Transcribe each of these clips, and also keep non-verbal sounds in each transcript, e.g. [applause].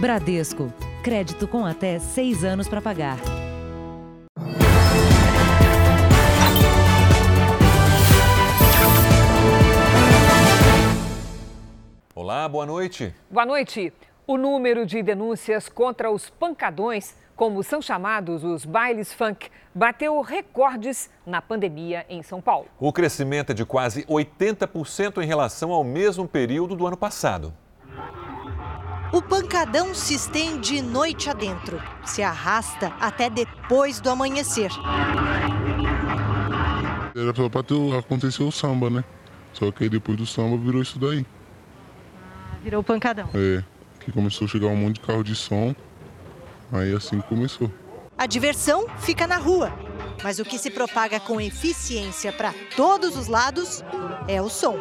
Bradesco. Crédito com até seis anos para pagar. Olá, boa noite. Boa noite. O número de denúncias contra os pancadões, como são chamados os bailes funk, bateu recordes na pandemia em São Paulo. O crescimento é de quase 80% em relação ao mesmo período do ano passado. O pancadão se estende noite adentro, se arrasta até depois do amanhecer. Era para ter acontecer o samba, né? Só que aí depois do samba virou isso daí. Virou pancadão. É, que começou a chegar um monte de carro de som. Aí assim começou. A diversão fica na rua, mas o que se propaga com eficiência para todos os lados é o som.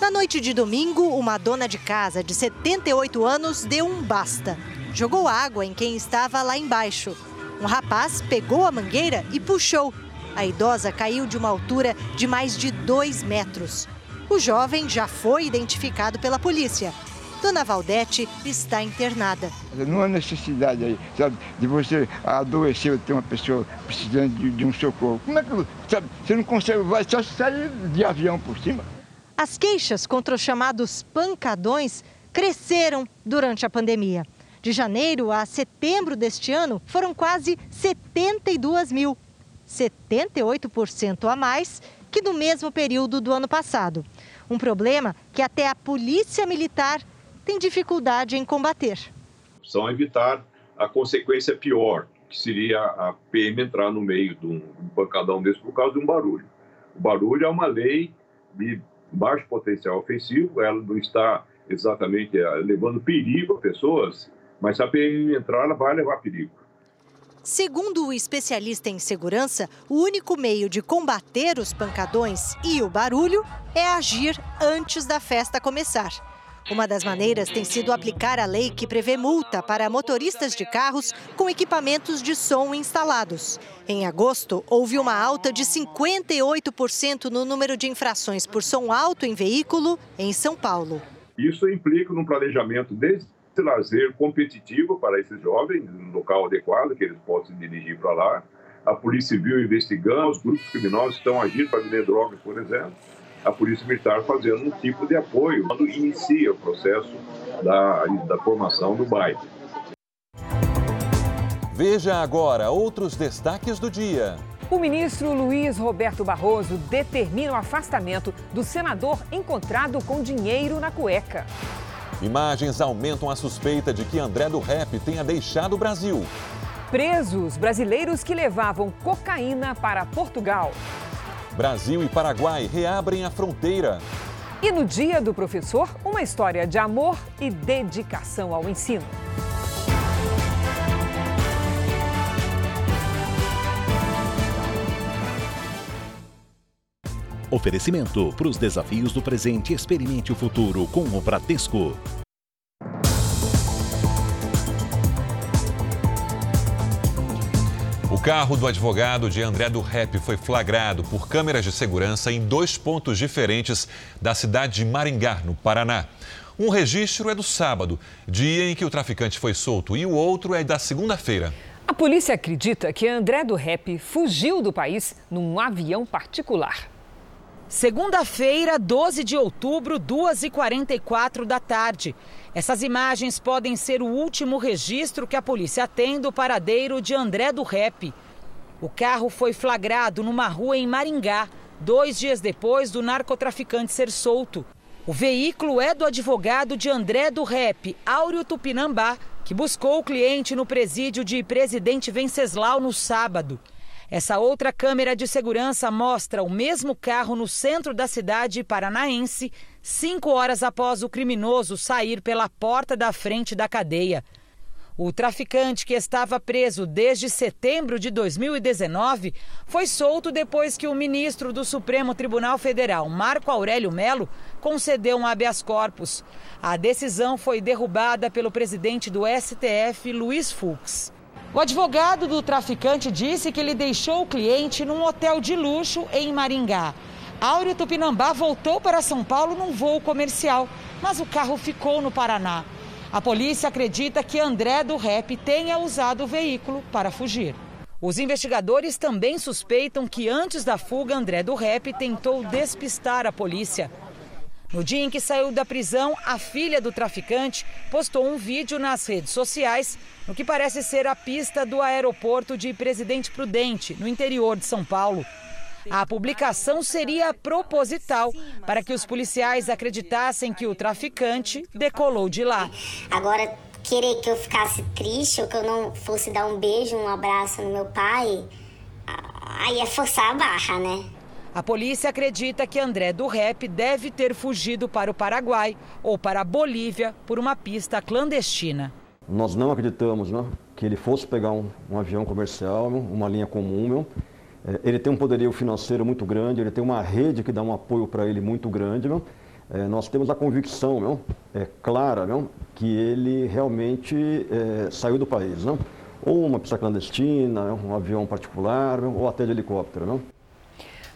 Na noite de domingo, uma dona de casa de 78 anos deu um basta. Jogou água em quem estava lá embaixo. Um rapaz pegou a mangueira e puxou. A idosa caiu de uma altura de mais de dois metros. O jovem já foi identificado pela polícia. Dona Valdete está internada. Não há necessidade aí, sabe, de você adoecer ou ter uma pessoa precisando de, de, um socorro. Como é que, sabe, você não consegue, vai só sair de avião por cima. As queixas contra os chamados pancadões cresceram durante a pandemia. De janeiro a setembro deste ano, foram quase 72 mil, 78% a mais que no mesmo período do ano passado. Um problema que até a Polícia Militar tem dificuldade em combater. São evitar a consequência pior, que seria a PM entrar no meio de um pancadão desse por causa de um barulho. O barulho é uma lei de baixo potencial ofensivo, ela não está exatamente eh, levando perigo a pessoas, mas se a PM entrar, ela vai levar perigo. Segundo o especialista em segurança, o único meio de combater os pancadões e o barulho é agir antes da festa começar. Uma das maneiras tem sido aplicar a lei que prevê multa para motoristas de carros com equipamentos de som instalados. Em agosto, houve uma alta de 58% no número de infrações por som alto em veículo em São Paulo. Isso implica num planejamento desde lazer competitivo para esses jovens, no local adequado que eles possam dirigir para lá. A Polícia Civil investigando, os grupos criminosos estão agindo para vender drogas, por exemplo a Polícia Militar fazendo um tipo de apoio quando inicia o processo da, da formação do bairro. Veja agora outros destaques do dia. O ministro Luiz Roberto Barroso determina o afastamento do senador encontrado com dinheiro na cueca. Imagens aumentam a suspeita de que André do Rep tenha deixado o Brasil. Presos brasileiros que levavam cocaína para Portugal. Brasil e Paraguai reabrem a fronteira. E no Dia do Professor, uma história de amor e dedicação ao ensino. Oferecimento para os desafios do presente, experimente o futuro com o Bradesco. Carro do advogado de André do Rep foi flagrado por câmeras de segurança em dois pontos diferentes da cidade de Maringá, no Paraná. Um registro é do sábado, dia em que o traficante foi solto, e o outro é da segunda-feira. A polícia acredita que André do Rep fugiu do país num avião particular. Segunda-feira, 12 de outubro, 2h44 da tarde. Essas imagens podem ser o último registro que a polícia tem do paradeiro de André do Rep. O carro foi flagrado numa rua em Maringá, dois dias depois do narcotraficante ser solto. O veículo é do advogado de André do Rep, Áureo Tupinambá, que buscou o cliente no presídio de Presidente Venceslau no sábado. Essa outra câmera de segurança mostra o mesmo carro no centro da cidade paranaense, cinco horas após o criminoso sair pela porta da frente da cadeia. O traficante, que estava preso desde setembro de 2019, foi solto depois que o ministro do Supremo Tribunal Federal, Marco Aurélio Melo, concedeu um habeas corpus. A decisão foi derrubada pelo presidente do STF, Luiz Fux. O advogado do traficante disse que ele deixou o cliente num hotel de luxo em Maringá. Áureo Tupinambá voltou para São Paulo num voo comercial, mas o carro ficou no Paraná. A polícia acredita que André do Rep tenha usado o veículo para fugir. Os investigadores também suspeitam que antes da fuga, André do Rep tentou despistar a polícia. No dia em que saiu da prisão, a filha do traficante postou um vídeo nas redes sociais, no que parece ser a pista do aeroporto de Presidente Prudente, no interior de São Paulo. A publicação seria proposital para que os policiais acreditassem que o traficante decolou de lá. Agora, querer que eu ficasse triste ou que eu não fosse dar um beijo, um abraço no meu pai, aí é forçar a barra, né? A polícia acredita que André do Rep deve ter fugido para o Paraguai ou para a Bolívia por uma pista clandestina. Nós não acreditamos né, que ele fosse pegar um, um avião comercial, uma linha comum. Meu. É, ele tem um poderio financeiro muito grande, ele tem uma rede que dá um apoio para ele muito grande. Meu. É, nós temos a convicção meu, é, clara meu, que ele realmente é, saiu do país. Não? Ou uma pista clandestina, um avião particular, ou até de helicóptero. Não?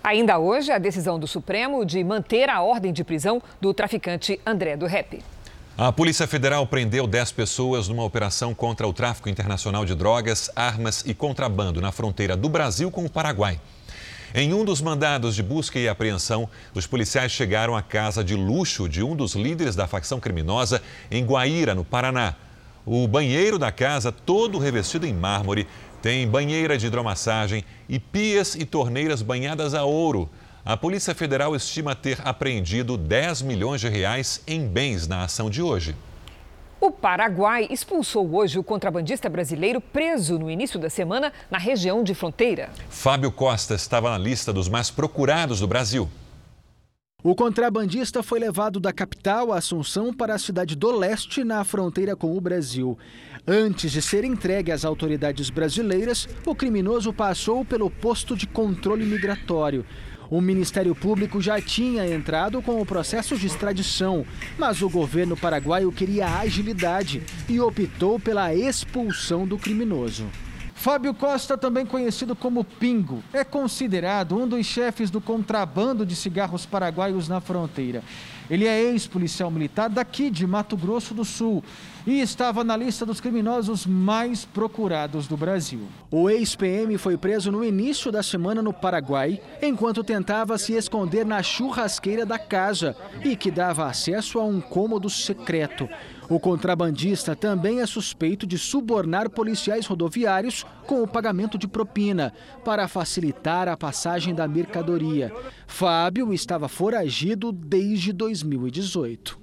Ainda hoje, a decisão do Supremo de manter a ordem de prisão do traficante André do Rep. A Polícia Federal prendeu 10 pessoas numa operação contra o tráfico internacional de drogas, armas e contrabando na fronteira do Brasil com o Paraguai. Em um dos mandados de busca e apreensão, os policiais chegaram à casa de luxo de um dos líderes da facção criminosa em Guaíra, no Paraná. O banheiro da casa, todo revestido em mármore, tem banheira de hidromassagem e pias e torneiras banhadas a ouro. A Polícia Federal estima ter apreendido 10 milhões de reais em bens na ação de hoje. O Paraguai expulsou hoje o contrabandista brasileiro preso no início da semana na região de fronteira. Fábio Costa estava na lista dos mais procurados do Brasil. O contrabandista foi levado da capital, Assunção, para a cidade do leste, na fronteira com o Brasil. Antes de ser entregue às autoridades brasileiras, o criminoso passou pelo posto de controle migratório. O Ministério Público já tinha entrado com o processo de extradição, mas o governo paraguaio queria agilidade e optou pela expulsão do criminoso. Fábio Costa, também conhecido como Pingo, é considerado um dos chefes do contrabando de cigarros paraguaios na fronteira. Ele é ex-policial militar daqui de Mato Grosso do Sul e estava na lista dos criminosos mais procurados do Brasil. O ex-PM foi preso no início da semana no Paraguai, enquanto tentava se esconder na churrasqueira da casa e que dava acesso a um cômodo secreto. O contrabandista também é suspeito de subornar policiais rodoviários com o pagamento de propina para facilitar a passagem da mercadoria. Fábio estava foragido desde 2018.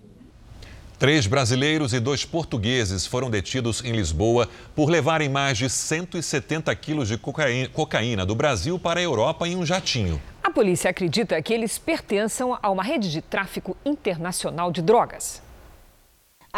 Três brasileiros e dois portugueses foram detidos em Lisboa por levarem mais de 170 quilos de cocaína do Brasil para a Europa em um jatinho. A polícia acredita que eles pertençam a uma rede de tráfico internacional de drogas.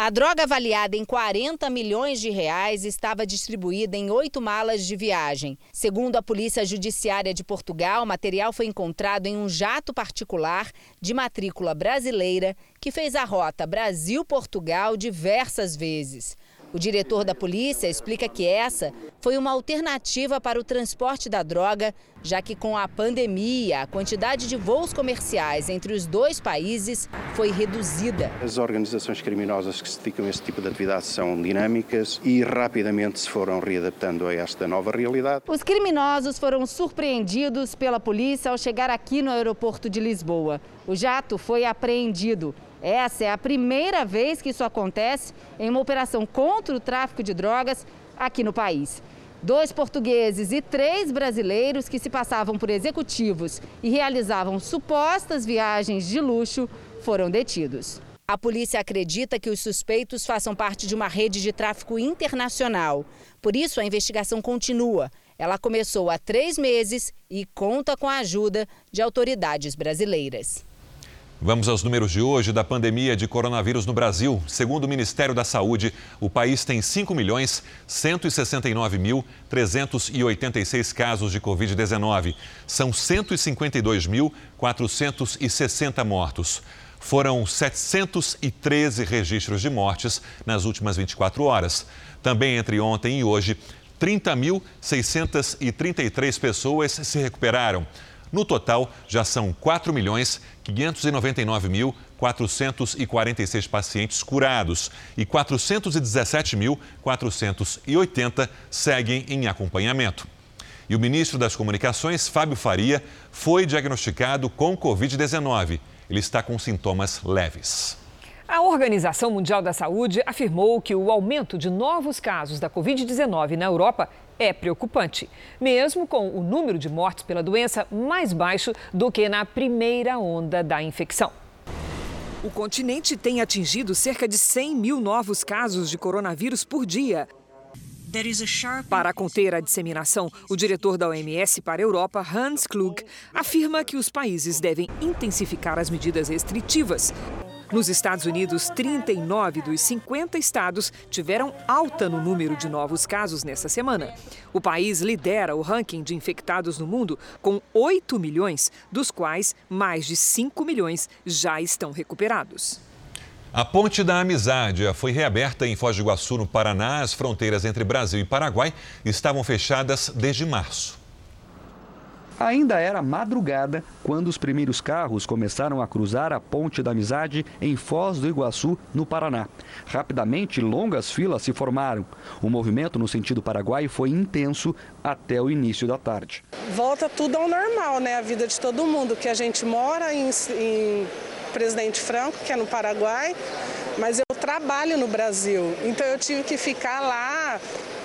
A droga avaliada em 40 milhões de reais estava distribuída em oito malas de viagem. Segundo a Polícia Judiciária de Portugal, o material foi encontrado em um jato particular de matrícula brasileira que fez a rota Brasil-Portugal diversas vezes. O diretor da polícia explica que essa foi uma alternativa para o transporte da droga, já que com a pandemia, a quantidade de voos comerciais entre os dois países foi reduzida. As organizações criminosas que se dedicam a este tipo de atividade são dinâmicas e rapidamente se foram readaptando a esta nova realidade. Os criminosos foram surpreendidos pela polícia ao chegar aqui no aeroporto de Lisboa. O jato foi apreendido essa é a primeira vez que isso acontece em uma operação contra o tráfico de drogas aqui no país. Dois portugueses e três brasileiros que se passavam por executivos e realizavam supostas viagens de luxo foram detidos. A polícia acredita que os suspeitos façam parte de uma rede de tráfico internacional. Por isso, a investigação continua. Ela começou há três meses e conta com a ajuda de autoridades brasileiras. Vamos aos números de hoje da pandemia de coronavírus no Brasil. Segundo o Ministério da Saúde, o país tem 5 milhões 169 mil 386 casos de Covid-19. São 152.460 mortos. Foram 713 registros de mortes nas últimas 24 horas. Também entre ontem e hoje, 30.633 pessoas se recuperaram. No total, já são 4 milhões 599 mil 446 pacientes curados e 417.480 seguem em acompanhamento. E o ministro das Comunicações, Fábio Faria, foi diagnosticado com Covid-19. Ele está com sintomas leves. A Organização Mundial da Saúde afirmou que o aumento de novos casos da Covid-19 na Europa é preocupante, mesmo com o número de mortes pela doença mais baixo do que na primeira onda da infecção. O continente tem atingido cerca de 100 mil novos casos de coronavírus por dia. Para conter a disseminação, o diretor da OMS para a Europa, Hans Klug, afirma que os países devem intensificar as medidas restritivas. Nos Estados Unidos, 39 dos 50 estados tiveram alta no número de novos casos nessa semana. O país lidera o ranking de infectados no mundo com 8 milhões, dos quais mais de 5 milhões já estão recuperados. A Ponte da Amizade foi reaberta em Foz do Iguaçu, no Paraná. As fronteiras entre Brasil e Paraguai estavam fechadas desde março. Ainda era madrugada quando os primeiros carros começaram a cruzar a Ponte da Amizade em Foz do Iguaçu, no Paraná. Rapidamente, longas filas se formaram. O movimento no sentido paraguai foi intenso até o início da tarde. Volta tudo ao normal, né? A vida de todo mundo, que a gente mora em, em Presidente Franco, que é no Paraguai, mas eu trabalho no Brasil. Então eu tive que ficar lá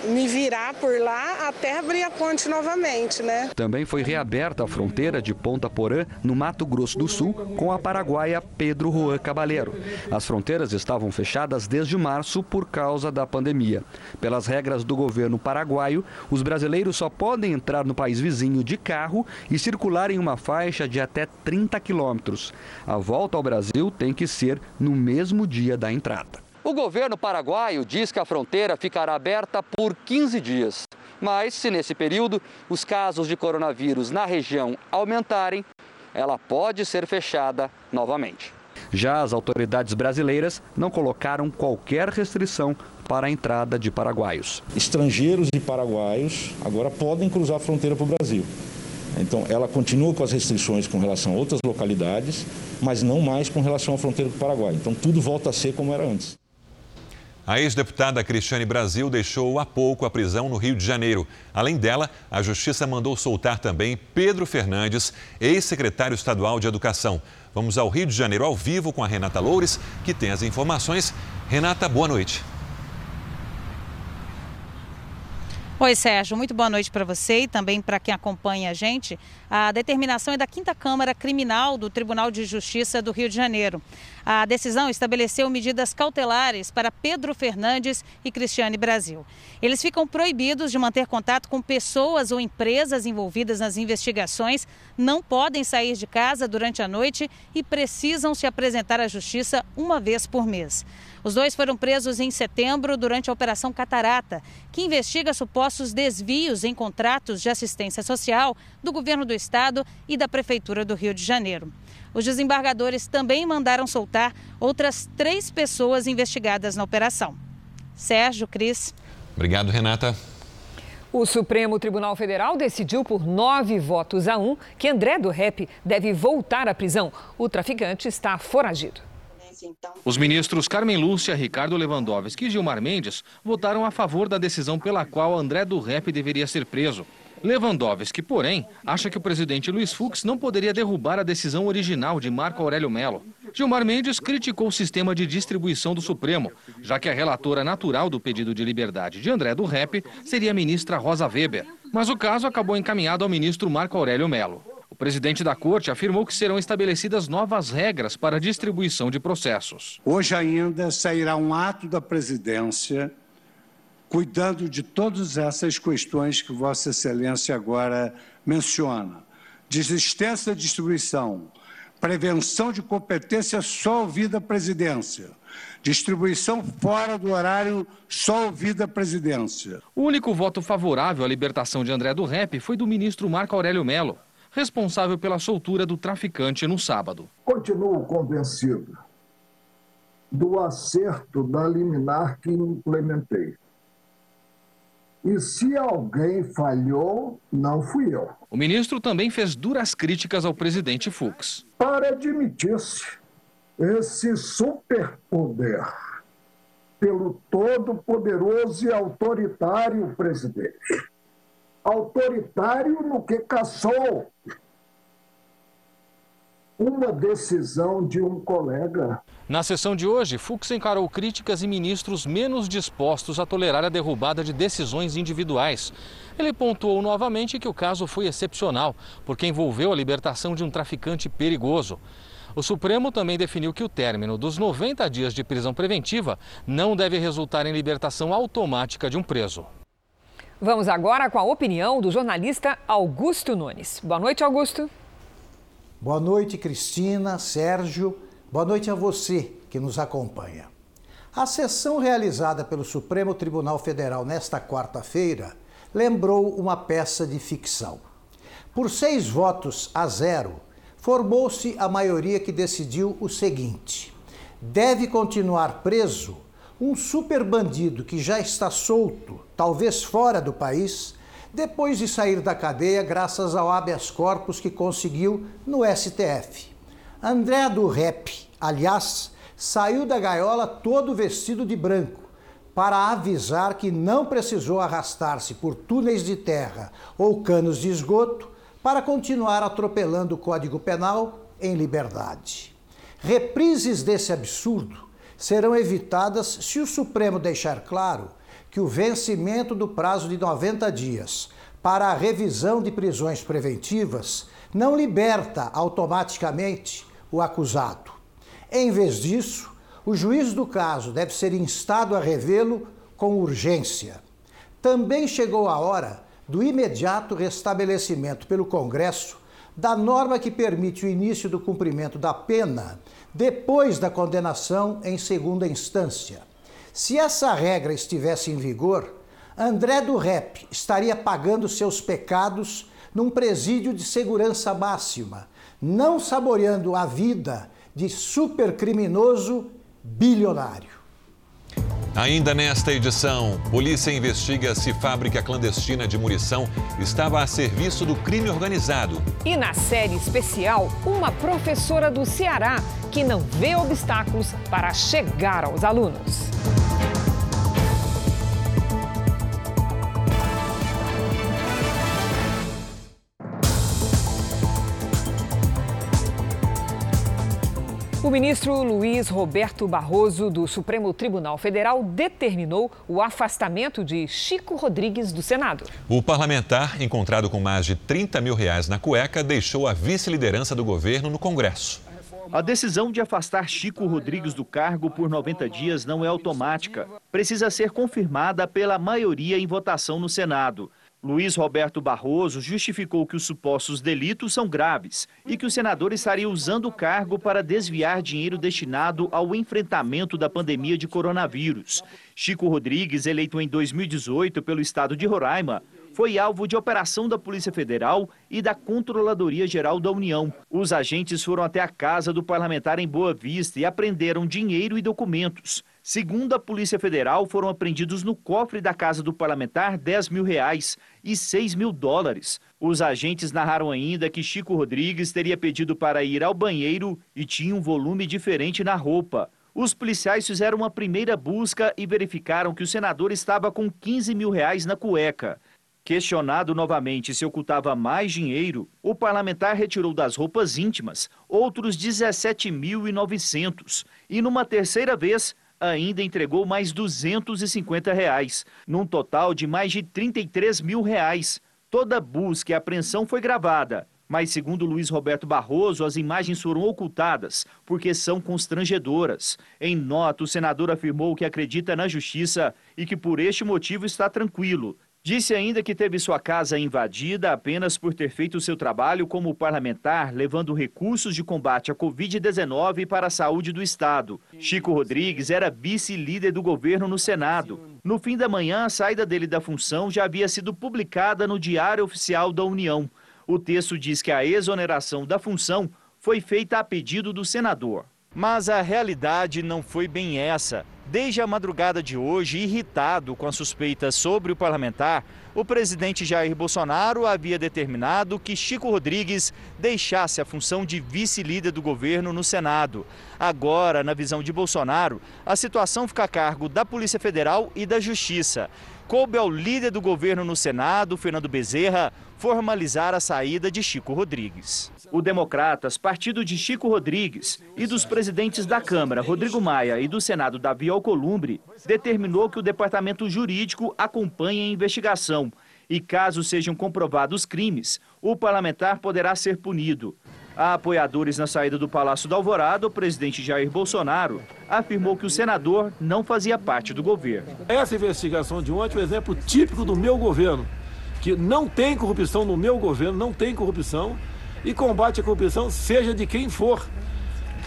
me virar por lá até abrir a ponte novamente, né? Também foi reaberta a fronteira de Ponta Porã, no Mato Grosso do Sul, com a paraguaia Pedro Juan Cabaleiro. As fronteiras estavam fechadas desde março por causa da pandemia. Pelas regras do governo paraguaio, os brasileiros só podem entrar no país vizinho de carro e circular em uma faixa de até 30 quilômetros. A volta ao Brasil tem que ser no mesmo dia da entrada. O governo paraguaio diz que a fronteira ficará aberta por 15 dias. Mas, se nesse período os casos de coronavírus na região aumentarem, ela pode ser fechada novamente. Já as autoridades brasileiras não colocaram qualquer restrição para a entrada de paraguaios. Estrangeiros e paraguaios agora podem cruzar a fronteira para o Brasil. Então, ela continua com as restrições com relação a outras localidades, mas não mais com relação à fronteira do Paraguai. Então, tudo volta a ser como era antes. A ex-deputada Cristiane Brasil deixou há pouco a prisão no Rio de Janeiro. Além dela, a Justiça mandou soltar também Pedro Fernandes, ex-secretário estadual de Educação. Vamos ao Rio de Janeiro ao vivo com a Renata Loures, que tem as informações. Renata, boa noite. Oi, Sérgio, muito boa noite para você e também para quem acompanha a gente. A determinação é da Quinta Câmara Criminal do Tribunal de Justiça do Rio de Janeiro. A decisão estabeleceu medidas cautelares para Pedro Fernandes e Cristiane Brasil. Eles ficam proibidos de manter contato com pessoas ou empresas envolvidas nas investigações, não podem sair de casa durante a noite e precisam se apresentar à Justiça uma vez por mês. Os dois foram presos em setembro durante a Operação Catarata, que investiga supostos desvios em contratos de assistência social do governo do estado e da Prefeitura do Rio de Janeiro. Os desembargadores também mandaram soltar outras três pessoas investigadas na operação. Sérgio, Cris. Obrigado, Renata. O Supremo Tribunal Federal decidiu por nove votos a um que André do Rep deve voltar à prisão. O traficante está foragido. Os ministros Carmen Lúcia, Ricardo Lewandowski e Gilmar Mendes votaram a favor da decisão pela qual André do Rep deveria ser preso. Lewandowski, porém, acha que o presidente Luiz Fux não poderia derrubar a decisão original de Marco Aurélio Melo. Gilmar Mendes criticou o sistema de distribuição do Supremo, já que a relatora natural do pedido de liberdade de André do Rep seria a ministra Rosa Weber. Mas o caso acabou encaminhado ao ministro Marco Aurélio Melo. O presidente da corte afirmou que serão estabelecidas novas regras para a distribuição de processos. Hoje ainda sairá um ato da presidência cuidando de todas essas questões que Vossa Excelência agora menciona. Desistência da distribuição, prevenção de competência só ouvida a presidência, distribuição fora do horário só ouvida a presidência. O único voto favorável à libertação de André do Rep foi do ministro Marco Aurélio Melo, responsável pela soltura do traficante no sábado. Continuo convencido do acerto da liminar que implementei E se alguém falhou, não fui eu. O ministro também fez duras críticas ao presidente Fux. Para admitir-se esse superpoder pelo todo-poderoso e autoritário presidente. Autoritário no que caçou uma decisão de um colega. Na sessão de hoje, Fux encarou críticas e ministros menos dispostos a tolerar a derrubada de decisões individuais. Ele pontuou novamente que o caso foi excepcional, porque envolveu a libertação de um traficante perigoso. O Supremo também definiu que o término dos 90 dias de prisão preventiva não deve resultar em libertação automática de um preso. Vamos agora com a opinião do jornalista Augusto Nunes. Boa noite, Augusto. Boa noite, Cristina, Sérgio. Boa noite a você que nos acompanha. A sessão realizada pelo Supremo Tribunal Federal nesta quarta-feira lembrou uma peça de ficção. Por seis votos a zero, formou-se a maioria que decidiu o seguinte: deve continuar preso um super bandido que já está solto, talvez fora do país, depois de sair da cadeia graças ao habeas corpus que conseguiu no STF. André do Rep, aliás, saiu da gaiola todo vestido de branco para avisar que não precisou arrastar-se por túneis de terra ou canos de esgoto para continuar atropelando o Código Penal em liberdade. Reprises desse absurdo serão evitadas se o Supremo deixar claro que o vencimento do prazo de 90 dias para a revisão de prisões preventivas não liberta automaticamente o acusado. Em vez disso, o juiz do caso deve ser instado a revê-lo com urgência. Também chegou a hora do imediato restabelecimento pelo Congresso da norma que permite o início do cumprimento da pena depois da condenação em segunda instância. Se essa regra estivesse em vigor, André do Rep estaria pagando seus pecados num presídio de segurança máxima, não saboreando a vida de supercriminoso bilionário. Ainda nesta edição, polícia investiga se fábrica clandestina de munição estava a serviço do crime organizado. E na série especial, uma professora do Ceará que não vê obstáculos para chegar aos alunos. O ministro Luiz Roberto Barroso, do Supremo Tribunal Federal, determinou o afastamento de Chico Rodrigues do Senado. O parlamentar, encontrado com mais de 30 mil reais na cueca, deixou a vice-liderança do governo no Congresso. A decisão de afastar Chico Rodrigues do cargo por 90 dias não é automática. Precisa ser confirmada pela maioria em votação no Senado. Luiz Roberto Barroso justificou que os supostos delitos são graves e que o senador estaria usando o cargo para desviar dinheiro destinado ao enfrentamento da pandemia de coronavírus. Chico Rodrigues, eleito em 2018 pelo estado de Roraima, foi alvo de operação da Polícia Federal e da Controladoria Geral da União. Os agentes foram até a casa do parlamentar em Boa Vista e apreenderam dinheiro e documentos. Segundo a Polícia Federal, foram apreendidos no cofre da casa do parlamentar 10 mil reais e 6 mil dólares. Os agentes narraram ainda que Chico Rodrigues teria pedido para ir ao banheiro e tinha um volume diferente na roupa. Os policiais fizeram uma primeira busca e verificaram que o senador estava com 15 mil reais na cueca. Questionado novamente se ocultava mais dinheiro, o parlamentar retirou das roupas íntimas outros 17.900 e, numa terceira vez, ainda entregou mais 250 reais, num total de mais de 33 mil reais. Toda busca e apreensão foi gravada, mas segundo Luiz Roberto Barroso, as imagens foram ocultadas porque são constrangedoras. Em nota, o senador afirmou que acredita na justiça e que por este motivo está tranquilo. Disse ainda que teve sua casa invadida apenas por ter feito seu trabalho como parlamentar, levando recursos de combate à Covid-19 para a saúde do Estado. Chico Rodrigues era vice-líder do governo no Senado. No fim da manhã, a saída dele da função já havia sido publicada no Diário Oficial da União. O texto diz que a exoneração da função foi feita a pedido do senador. Mas a realidade não foi bem essa. Desde a madrugada de hoje, irritado com as suspeitas sobre o parlamentar, o presidente Jair Bolsonaro havia determinado que Chico Rodrigues deixasse a função de vice-líder do governo no Senado. Agora, na visão de Bolsonaro, a situação fica a cargo da Polícia Federal e da Justiça. Coube ao líder do governo no Senado, Fernando Bezerra, formalizar a saída de Chico Rodrigues. O Democratas, partido de Chico Rodrigues, e dos presidentes da Câmara, Rodrigo Maia, e do Senado, Davi Alcolumbre, determinou que o departamento jurídico acompanhe a investigação e, caso sejam comprovados crimes, o parlamentar poderá ser punido. Há apoiadores na saída do Palácio da Alvorada, o presidente Jair Bolsonaro afirmou que o senador não fazia parte do governo. Essa investigação de ontem é um exemplo típico do meu governo, que não tem corrupção no meu governo, não tem corrupção e combate à corrupção, seja de quem for.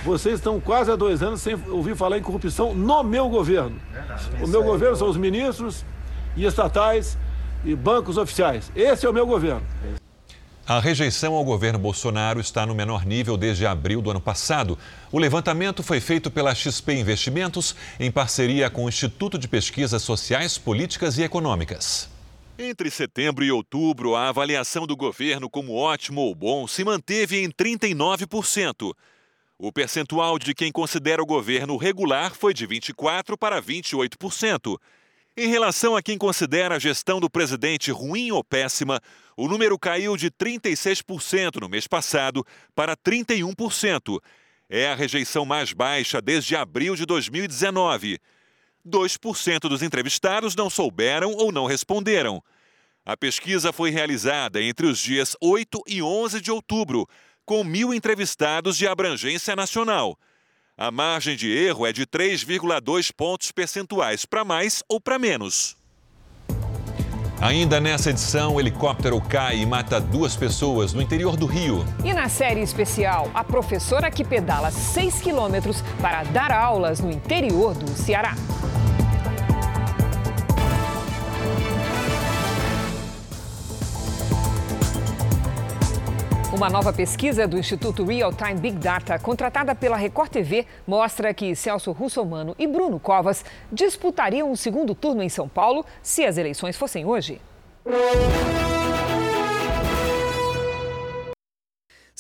Vocês estão quase há dois anos sem ouvir falar em corrupção no meu governo. O meu governo são os ministros e estatais e bancos oficiais. Esse é o meu governo. A rejeição ao governo Bolsonaro está no menor nível desde abril do ano passado. O levantamento foi feito pela XP Investimentos em parceria com o Instituto de Pesquisas Sociais, Políticas e Econômicas. Entre setembro e outubro, a avaliação do governo como ótimo ou bom se manteve em 39%. O percentual de quem considera o governo regular foi de 24% para 28%. Em relação a quem considera a gestão do presidente ruim ou péssima, o número caiu de 36% no mês passado para 31%. É a rejeição mais baixa desde abril de 2019. 2% dos entrevistados não souberam ou não responderam. A pesquisa foi realizada entre os dias 8 e 11 de outubro, com mil entrevistados de abrangência nacional. A margem de erro é de 3,2 pontos percentuais, para mais ou para menos. Ainda nessa edição, o helicóptero cai e mata duas pessoas no interior do Rio. E na série especial, a professora que pedala 6 quilômetros para dar aulas no interior do Ceará. Uma nova pesquisa do Instituto Real Time Big Data, contratada pela Record TV, mostra que Celso Russomano e Bruno Covas disputariam o segundo turno em São Paulo se as eleições fossem hoje.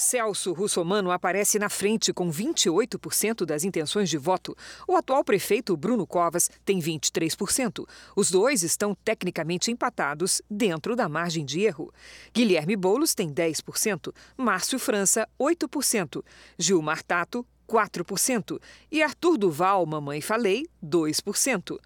Celso Russomano aparece na frente com 28% das intenções de voto. O atual prefeito Bruno Covas tem 23%. Os dois estão tecnicamente empatados dentro da margem de erro. Guilherme Boulos tem 10%, Márcio França 8%, Gilmar Tato 4% e Arthur Duval, mamãe falei, 2%.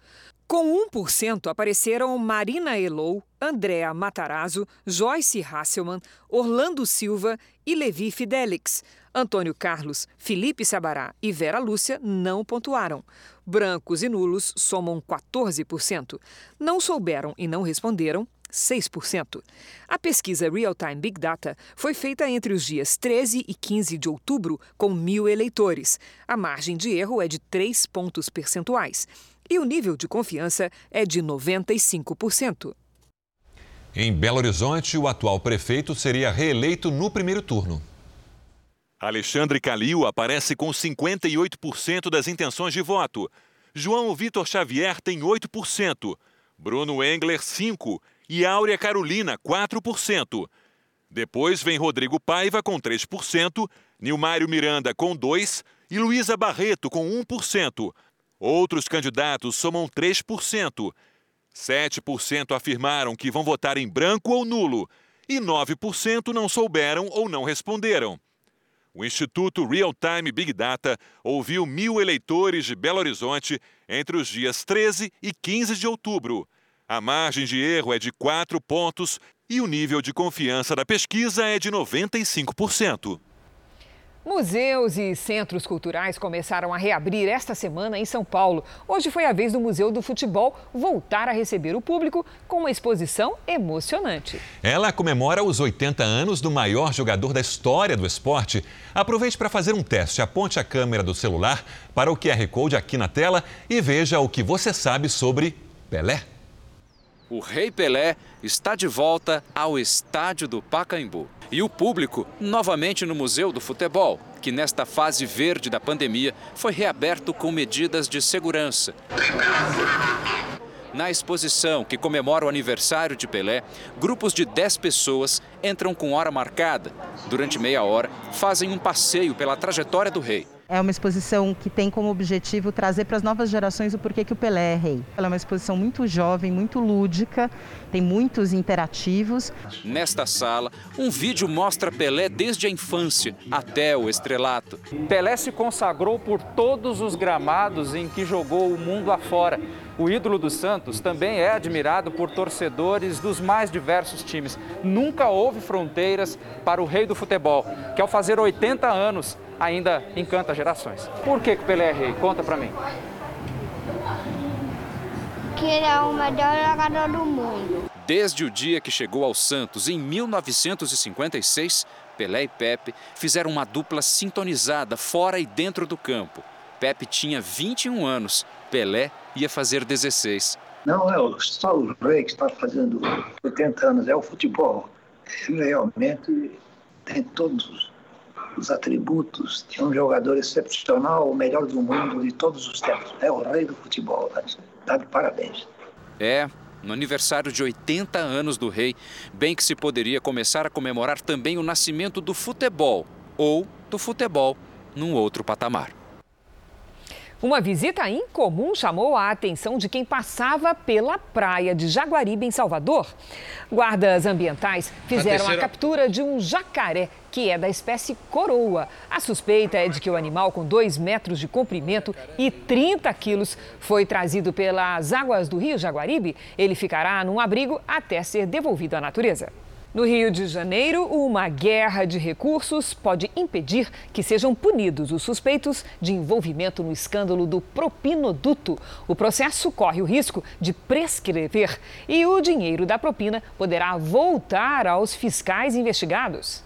Com 1% apareceram Marina Elou, Andréa Matarazzo, Joyce Hasselman, Orlando Silva e Levi Fidelix. Antônio Carlos, Felipe Sabará e Vera Lúcia não pontuaram. Brancos e nulos somam 14%. Não souberam e não responderam 6%. A pesquisa Real Time Big Data foi feita entre os dias 13 e 15 de outubro, com mil eleitores. A margem de erro é de 3 pontos percentuais e o nível de confiança é de 95%. Em Belo Horizonte, o atual prefeito seria reeleito no primeiro turno. Alexandre Calil aparece com 58% das intenções de voto. João Vitor Xavier tem 8%. Bruno Engler, 5%. E Áurea Carolina, 4%. Depois vem Rodrigo Paiva, com 3%. Nilmário Miranda, com 2%. E Luísa Barreto, com 1%. Outros candidatos somam 3%. 7% afirmaram que vão votar em branco ou nulo e 9% não souberam ou não responderam. O Instituto Real Time Big Data ouviu mil eleitores de Belo Horizonte entre os dias 13 e 15 de outubro. A margem de erro é de 4 pontos e o nível de confiança da pesquisa é de 95%. Museus e centros culturais começaram a reabrir esta semana em São Paulo. Hoje foi a vez do Museu do Futebol voltar a receber o público com uma exposição emocionante. Ela comemora os 80 anos do maior jogador da história do esporte. Aproveite para fazer um teste. Aponte a câmera do celular para o QR Code aqui na tela e veja o que você sabe sobre Pelé. O Rei Pelé está de volta ao estádio do Pacaembu. E o público novamente no Museu do Futebol, que nesta fase verde da pandemia foi reaberto com medidas de segurança. Na exposição, que comemora o aniversário de Pelé, grupos de 10 pessoas entram com hora marcada. Durante meia hora, fazem um passeio pela trajetória do rei. É uma exposição que tem como objetivo trazer para as novas gerações o porquê que o Pelé é rei. Ela é uma exposição muito jovem, muito lúdica, tem muitos interativos. Nesta sala, um vídeo mostra Pelé desde a infância até o estrelato. Pelé se consagrou por todos os gramados em que jogou o mundo afora. O ídolo do Santos também é admirado por torcedores dos mais diversos times. Nunca houve fronteiras para o rei do futebol, que ao fazer 80 anos ainda encanta gerações. Por que, que o Pelé é rei? Conta pra mim. Que ele é o melhor jogador do mundo. Desde o dia que chegou ao Santos em 1956, Pelé e Pepe fizeram uma dupla sintonizada fora e dentro do campo. Pepe tinha 21 anos, Pelé ia fazer 16. Não é só o rei que está fazendo 80 anos, é o futebol. Ele realmente tem todos os atributos de um jogador excepcional, o melhor do mundo de todos os tempos. É o rei do futebol. Tá de parabéns. É, no aniversário de 80 anos do rei, bem que se poderia começar a comemorar também o nascimento do futebol, ou do futebol num outro patamar. Uma visita incomum chamou a atenção de quem passava pela praia de Jaguaribe, em Salvador. Guardas ambientais fizeram a, terceira... a captura de um jacaré que é da espécie coroa. A suspeita é de que o animal, com 2 metros de comprimento e 30 quilos, foi trazido pelas águas do rio Jaguaribe. Ele ficará num abrigo até ser devolvido à natureza. No Rio de Janeiro, uma guerra de recursos pode impedir que sejam punidos os suspeitos de envolvimento no escândalo do propinoduto. O processo corre o risco de prescrever e o dinheiro da propina poderá voltar aos fiscais investigados.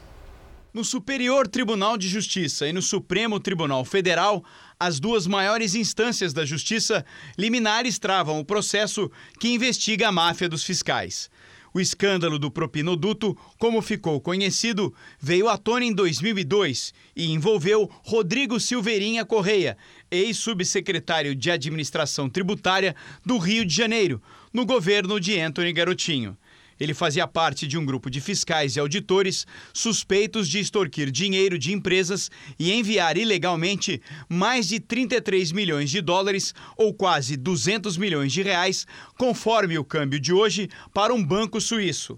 No Superior Tribunal de Justiça e no Supremo Tribunal Federal, as duas maiores instâncias da Justiça, liminares travam o processo que investiga a máfia dos fiscais. O escândalo do propinoduto, como ficou conhecido, veio à tona em 2002 e envolveu Rodrigo Silveirinha Correia, ex-subsecretário de Administração Tributária do Rio de Janeiro, no governo de Antony Garotinho. Ele fazia parte de um grupo de fiscais e auditores suspeitos de extorquir dinheiro de empresas e enviar ilegalmente mais de 33 milhões de dólares ou quase 200 milhões de reais, conforme o câmbio de hoje, para um banco suíço.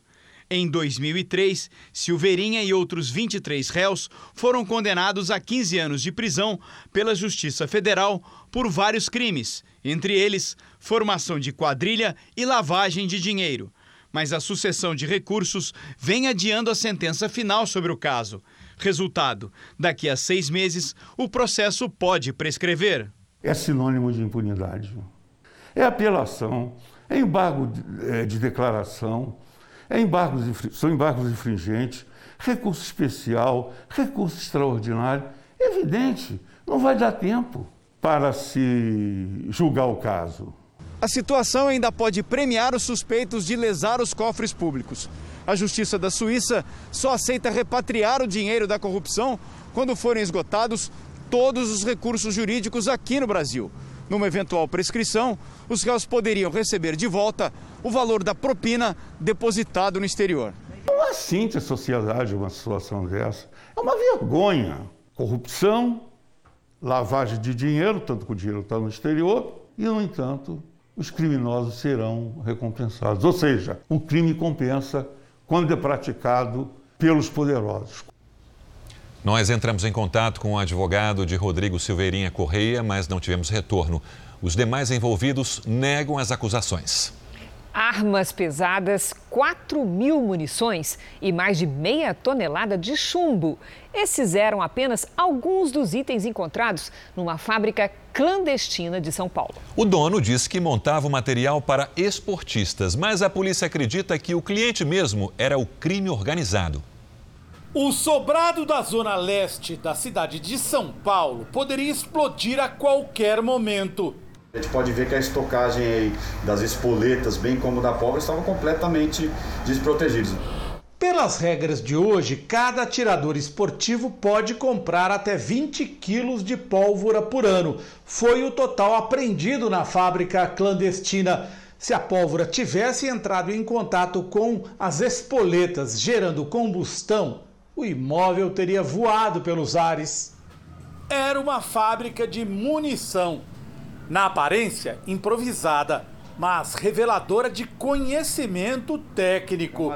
Em 2003, Silveirinha e outros 23 réus foram condenados a 15 anos de prisão pela Justiça Federal por vários crimes, entre eles formação de quadrilha e lavagem de dinheiro mas a sucessão de recursos vem adiando a sentença final sobre o caso. Resultado: daqui a seis meses, o processo pode prescrever. É sinônimo de impunidade. É apelação, é embargo de, é, de declaração, é embargos, são embargos infringentes, recurso especial, recurso extraordinário. Evidente, não vai dar tempo para se julgar o caso. A situação ainda pode premiar os suspeitos de lesar os cofres públicos. A Justiça da Suíça só aceita repatriar o dinheiro da corrupção quando forem esgotados todos os recursos jurídicos aqui no Brasil. Numa eventual prescrição, os réus poderiam receber de volta o valor da propina depositado no exterior. Não que a sociedade uma situação dessa. É uma vergonha. Corrupção, lavagem de dinheiro, tanto que o dinheiro está no exterior, e, no entanto, os criminosos serão recompensados. Ou seja, o crime compensa quando é praticado pelos poderosos. Nós entramos em contato com o advogado de Rodrigo Silveirinha Correia, mas não tivemos retorno. Os demais envolvidos negam as acusações. Armas pesadas, 4 mil munições e mais de meia tonelada de chumbo. Esses eram apenas alguns dos itens encontrados numa fábrica clandestina de São Paulo. O dono disse que montava o material para esportistas, mas a polícia acredita que o cliente mesmo era o crime organizado. O sobrado da zona leste da cidade de São Paulo poderia explodir a qualquer momento. A gente pode ver que a estocagem das espoletas, bem como da pólvora, estavam completamente desprotegidos. Pelas regras de hoje, cada atirador esportivo pode comprar até 20 quilos de pólvora por ano. Foi o total apreendido na fábrica clandestina. Se a pólvora tivesse entrado em contato com as espoletas, gerando combustão, o imóvel teria voado pelos ares. Era uma fábrica de munição. Na aparência, improvisada mas reveladora de conhecimento técnico.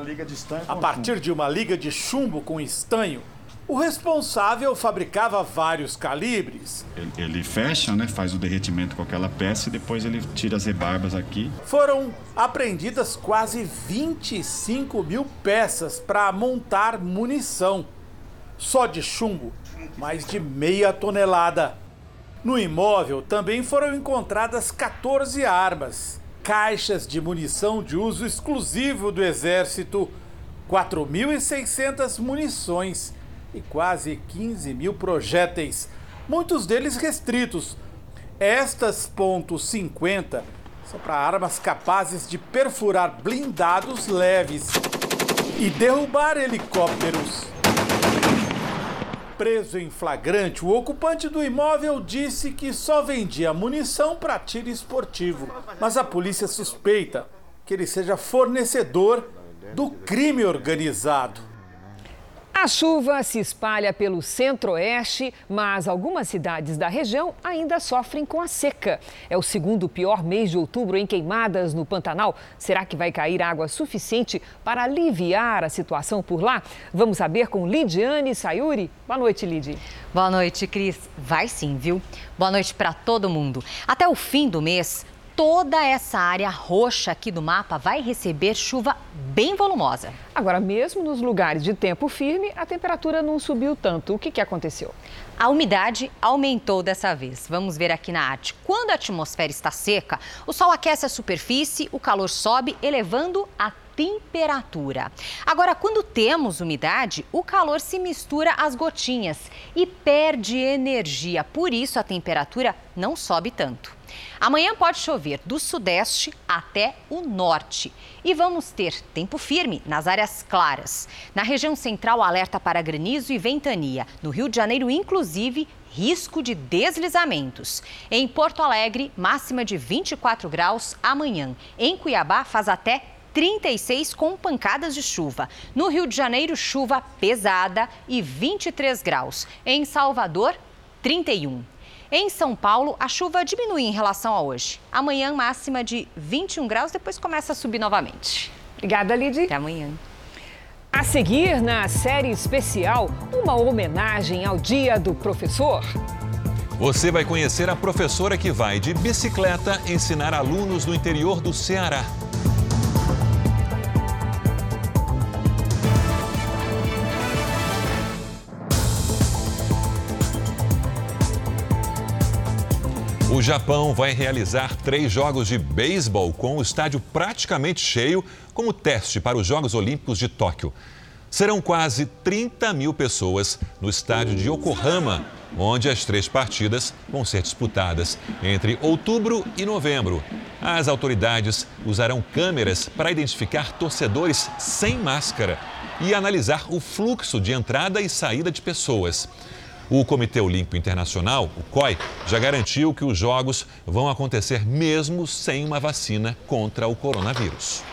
A partir de uma liga de chumbo com estanho, o responsável fabricava vários calibres. Ele, ele, fecha, né, faz o derretimento com aquela peça e depois ele tira as rebarbas aqui. Foram apreendidas quase 25 mil peças para montar munição. Só de chumbo, mais de meia tonelada. No imóvel também foram encontradas 14 armas, caixas de munição de uso exclusivo do Exército, 4.600 munições e quase 15 mil projéteis, muitos deles restritos. Estas .50 são para armas capazes de perfurar blindados leves e derrubar helicópteros. Preso em flagrante, o ocupante do imóvel disse que só vendia munição para tiro esportivo, mas a polícia suspeita que ele seja fornecedor do crime organizado. A chuva se espalha pelo centro-oeste, mas algumas cidades da região ainda sofrem com a seca. É o segundo pior mês de outubro em queimadas no Pantanal. Será que vai cair água suficiente para aliviar a situação por lá? Vamos saber com Lidiane Sayuri. Boa noite, Lid. Boa noite, Cris. Vai sim, viu? Boa noite para todo mundo. Até o fim do mês, toda essa área roxa aqui do mapa vai receber chuva bem volumosa. Agora, mesmo nos lugares de tempo firme, a temperatura não subiu tanto. O que, que aconteceu? A umidade aumentou dessa vez. Vamos ver aqui na arte. Quando a atmosfera está seca, o sol aquece a superfície, o calor sobe, elevando a temperatura. Agora, quando temos umidade, o calor se mistura às gotinhas e perde energia. Por isso, a temperatura não sobe tanto. Amanhã pode chover do sudeste até o norte. E vamos ter tempo firme nas áreas claras. Na região central, alerta para granizo e ventania. No Rio de Janeiro, inclusive, risco de deslizamentos. Em Porto Alegre, máxima de 24 graus amanhã. Em Cuiabá, faz até 36 com pancadas de chuva. No Rio de Janeiro, chuva pesada e 23 graus. Em Salvador, 31. Em São Paulo, a chuva diminui em relação a hoje. Amanhã, máxima de 21 graus, depois começa a subir novamente. Obrigada, Lidy. Até amanhã. A seguir, na série especial, uma homenagem ao Dia do Professor. Você vai conhecer a professora que vai de bicicleta ensinar alunos no interior do Ceará. Japão vai realizar três jogos de beisebol com o estádio praticamente cheio como teste para os Jogos Olímpicos de Tóquio. Serão quase 30 mil pessoas no estádio de Yokohama, onde as três partidas vão ser disputadas entre outubro e novembro. As autoridades usarão câmeras para identificar torcedores sem máscara e analisar o fluxo de entrada e saída de pessoas. O Comitê Olímpico Internacional, o COI, já garantiu que os Jogos vão acontecer mesmo sem uma vacina contra o coronavírus.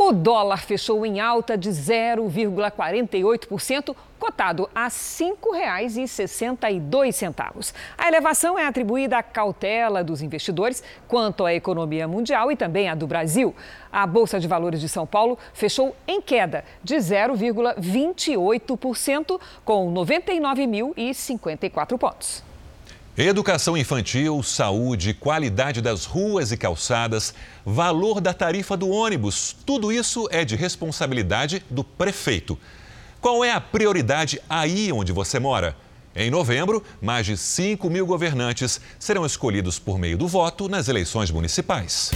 O dólar fechou em alta de 0,48%, cotado a R$ 5,62. A elevação é atribuída à cautela dos investidores quanto à economia mundial e também à do Brasil. A Bolsa de Valores de São Paulo fechou em queda de 0,28%, com 99.054 pontos. Educação infantil, saúde, qualidade das ruas e calçadas, valor da tarifa do ônibus, tudo isso é de responsabilidade do prefeito. Qual é a prioridade aí onde você mora? Em novembro, mais de 5 mil governantes serão escolhidos por meio do voto nas eleições municipais.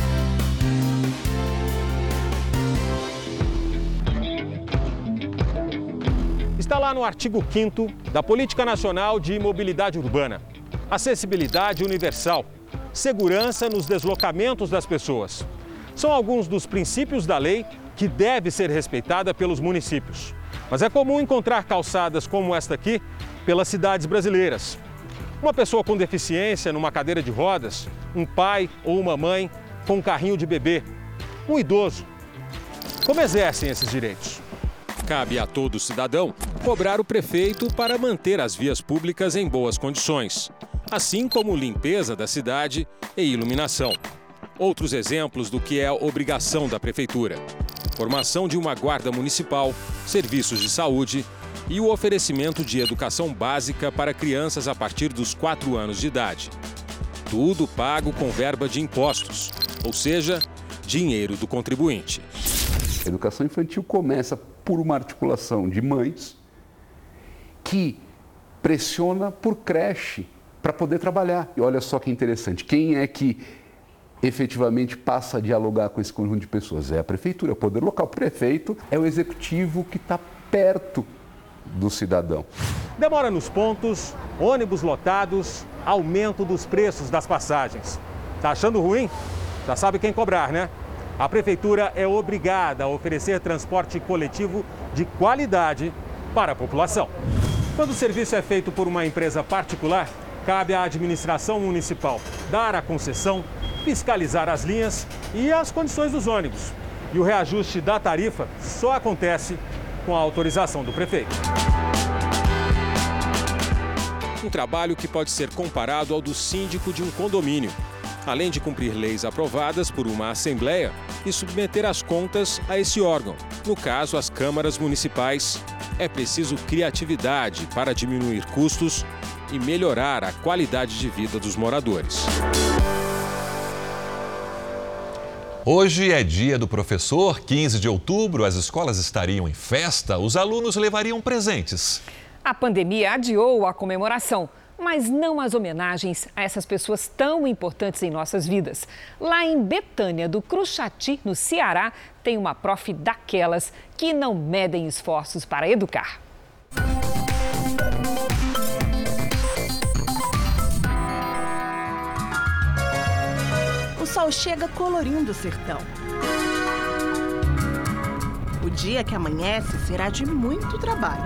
Está lá no artigo 5 da Política Nacional de Mobilidade Urbana acessibilidade universal, segurança nos deslocamentos das pessoas. São alguns dos princípios da lei que deve ser respeitada pelos municípios. Mas é comum encontrar calçadas como esta aqui pelas cidades brasileiras. Uma pessoa com deficiência numa cadeira de rodas, um pai ou uma mãe com um carrinho de bebê, um idoso. Como exercem esses direitos? Cabe a todo cidadão cobrar o prefeito para manter as vias públicas em boas condições, assim como limpeza da cidade e iluminação. Outros exemplos do que é obrigação da prefeitura: formação de uma guarda municipal, serviços de saúde e o oferecimento de educação básica para crianças a partir dos 4 anos de idade. Tudo pago com verba de impostos, ou seja, dinheiro do contribuinte. A educação infantil começa por uma articulação de mães que pressiona por creche para poder trabalhar. E olha só que interessante, quem é que efetivamente passa a dialogar com esse conjunto de pessoas? É a prefeitura, é o poder local. O prefeito é o executivo que está perto do cidadão. Demora nos pontos, ônibus lotados, aumento dos preços das passagens. Tá achando ruim? Já sabe quem cobrar, né? A prefeitura é obrigada a oferecer transporte coletivo de qualidade para a população. Quando o serviço é feito por uma empresa particular, cabe à administração municipal dar a concessão, fiscalizar as linhas e as condições dos ônibus. E o reajuste da tarifa só acontece com a autorização do prefeito. Um trabalho que pode ser comparado ao do síndico de um condomínio. Além de cumprir leis aprovadas por uma assembleia e submeter as contas a esse órgão, no caso as câmaras municipais, é preciso criatividade para diminuir custos e melhorar a qualidade de vida dos moradores. Hoje é dia do professor, 15 de outubro, as escolas estariam em festa, os alunos levariam presentes. A pandemia adiou a comemoração, mas não as homenagens a essas pessoas tão importantes em nossas vidas. Lá em Betânia, do Cruxati, no Ceará, tem uma prof daquelas que não medem esforços para educar. Sol chega colorindo o sertão. O dia que amanhece será de muito trabalho.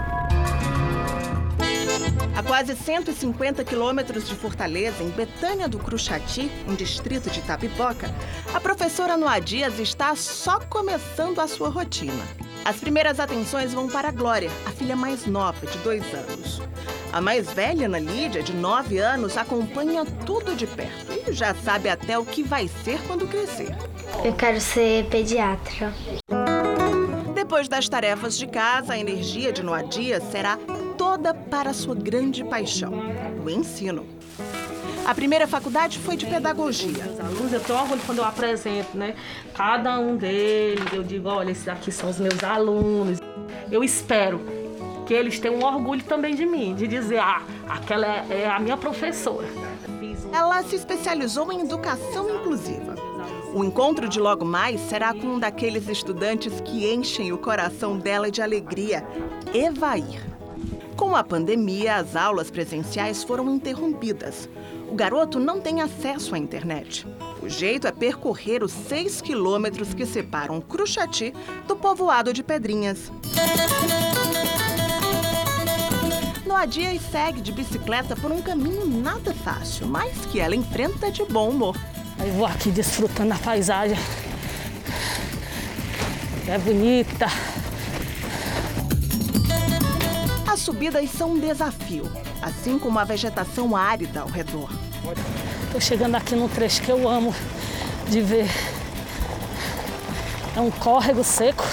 A quase 150 quilômetros de Fortaleza, em Betânia do Cruxati, um distrito de Tapipoca, a professora Noa Dias está só começando a sua rotina. As primeiras atenções vão para a Glória, a filha mais nova, de dois anos. A mais velha, Ana Lídia, de nove anos, acompanha tudo de perto já sabe até o que vai ser quando crescer. Eu quero ser pediatra. Depois das tarefas de casa, a energia de Noa Dias será toda para sua grande paixão, o ensino. A primeira faculdade foi de pedagogia. Os alunos, eu tenho orgulho quando eu apresento, né? Cada um deles, eu digo, olha, esses aqui são os meus alunos. Eu espero que eles tenham um orgulho também de mim, de dizer, ah, aquela é, é a minha professora. Ela se especializou em educação inclusiva. O encontro de logo mais será com um daqueles estudantes que enchem o coração dela de alegria, Evair. Com a pandemia, as aulas presenciais foram interrompidas. O garoto não tem acesso à internet. O jeito é percorrer os seis quilômetros que separam Cruxati do povoado de Pedrinhas. Noadias segue de bicicleta por um caminho nada fácil, mas que ela enfrenta de bom humor. Aí vou aqui desfrutando da paisagem. É bonita. As subidas são um desafio, assim como a vegetação árida ao redor. Estou chegando aqui num trecho que eu amo de ver. É um córrego seco.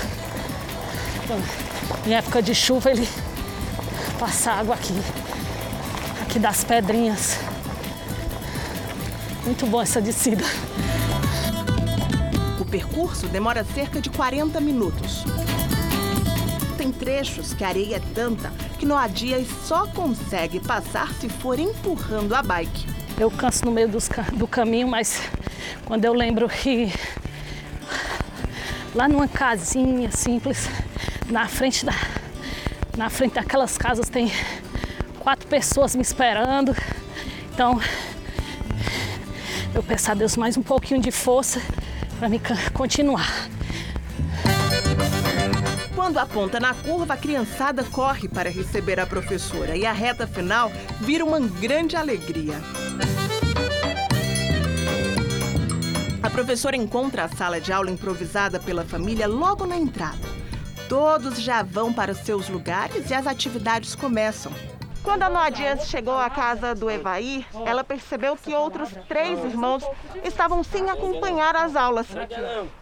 Em época de chuva ele passa água aqui, aqui das pedrinhas. Muito bom essa descida. O percurso demora cerca de 40 minutos. Tem trechos que a areia é tanta que Noa Dias só consegue passar se for empurrando a bike. Eu canso no meio dos, do caminho, mas quando eu lembro que lá numa casinha simples, na frente da, na frente daquelas casas tem quatro pessoas me esperando. Então eu peço a Deus mais um pouquinho de força para me continuar. Quando aponta na curva, a criançada corre para receber a professora e a reta final vira uma grande alegria. A professora encontra a sala de aula improvisada pela família logo na entrada. Todos já vão para seus lugares e as atividades começam. Quando a Noadias chegou à casa do Evaí, ela percebeu que outros três irmãos estavam sem acompanhar as aulas.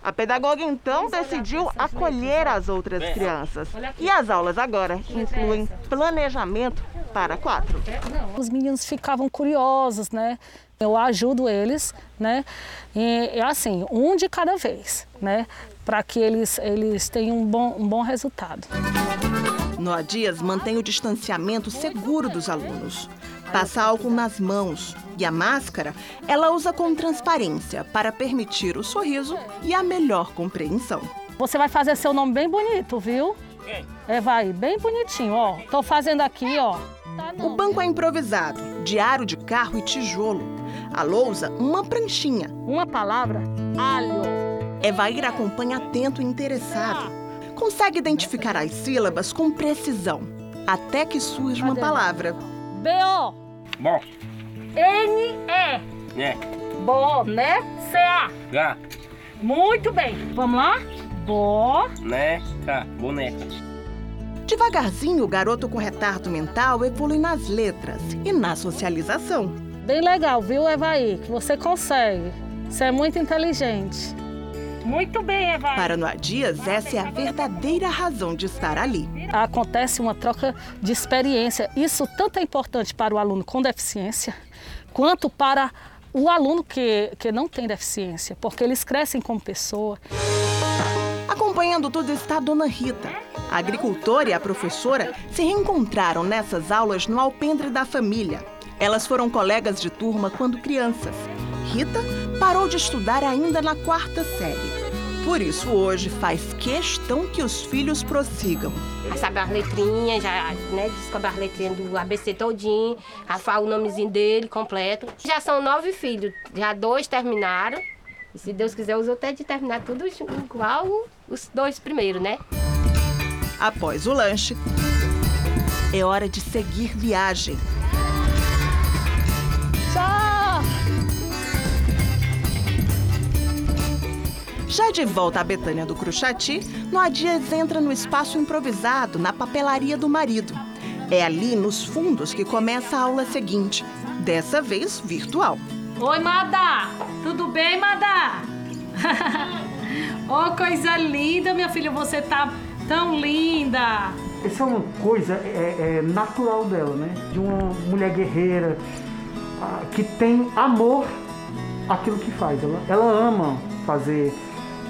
A pedagoga então decidiu acolher as outras crianças. E as aulas agora incluem planejamento para quatro. Os meninos ficavam curiosos, né? Eu ajudo eles, né? E assim, um de cada vez, né? Para que eles, eles tenham um bom, um bom resultado. Noa Dias mantém o distanciamento seguro dos alunos. Passa álcool nas mãos e a máscara ela usa com transparência para permitir o sorriso e a melhor compreensão. Você vai fazer seu nome bem bonito, viu? É, vai, bem bonitinho, ó. Tô fazendo aqui, ó. O banco é improvisado, diário de carro e tijolo. A lousa, uma pranchinha. Uma palavra, alho. Evair acompanha atento e interessado. Consegue identificar as sílabas com precisão, até que surge uma palavra. B-O. Bom. N-E. É. Bo, né? C-A. Gá. Muito bem. Vamos lá? Bo. Né? Cá. Boneca. Devagarzinho, o garoto com retardo mental evolui nas letras e na socialização. Bem legal, viu, Evaí? Que você consegue. Você é muito inteligente. Muito bem, Evaí. Para Noa Dias, essa é a verdadeira razão de estar ali. Acontece uma troca de experiência. Isso tanto é importante para o aluno com deficiência, quanto para o aluno que, que não tem deficiência, porque eles crescem como pessoa. Acompanhando tudo está a dona Rita. A agricultora e a professora se reencontraram nessas aulas no alpendre da família. Elas foram colegas de turma quando crianças. Rita parou de estudar ainda na quarta série. Por isso, hoje faz questão que os filhos prossigam. Já sabe as letrinhas, já né, descobre as letrinhas do ABC todinho, já fala o nomezinho dele completo. Já são nove filhos, já dois terminaram. E se Deus quiser, os outros é de terminar tudo igual os dois primeiros, né? Após o lanche, é hora de seguir viagem. Tchau! Já de volta à Betânia do Cruxati, Noa Dias entra no espaço improvisado na papelaria do marido. É ali, nos fundos, que começa a aula seguinte, dessa vez virtual. Oi, Madá! Tudo bem, Madá? oh, [laughs] coisa linda, minha filha, você tá tão linda! Essa é uma coisa é, é natural dela, né? De uma mulher guerreira ah, que tem amor àquilo que faz. Ela, ela ama fazer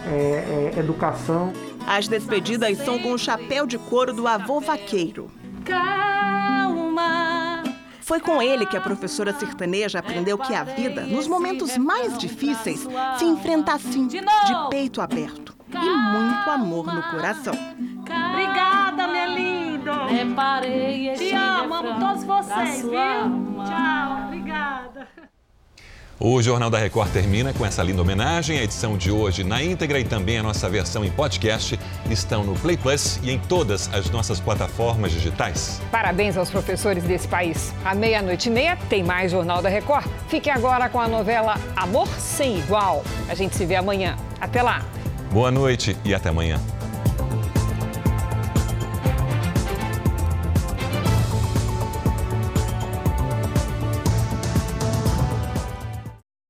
é, é, educação. As despedidas são com o chapéu de couro do avô vaqueiro. Calma! Foi com ele que a professora sertaneja aprendeu que a vida, nos momentos mais difíceis, se enfrenta assim, de peito aberto e muito amor no coração. Obrigada, minha linda! Reparei Te amo, amo todos vocês, viu? Tchau. O Jornal da Record termina com essa linda homenagem. A edição de hoje na íntegra e também a nossa versão em podcast estão no Play Plus e em todas as nossas plataformas digitais. Parabéns aos professores desse país. À meia-noite e meia tem mais Jornal da Record. Fique agora com a novela Amor Sem Igual. A gente se vê amanhã. Até lá. Boa noite e até amanhã.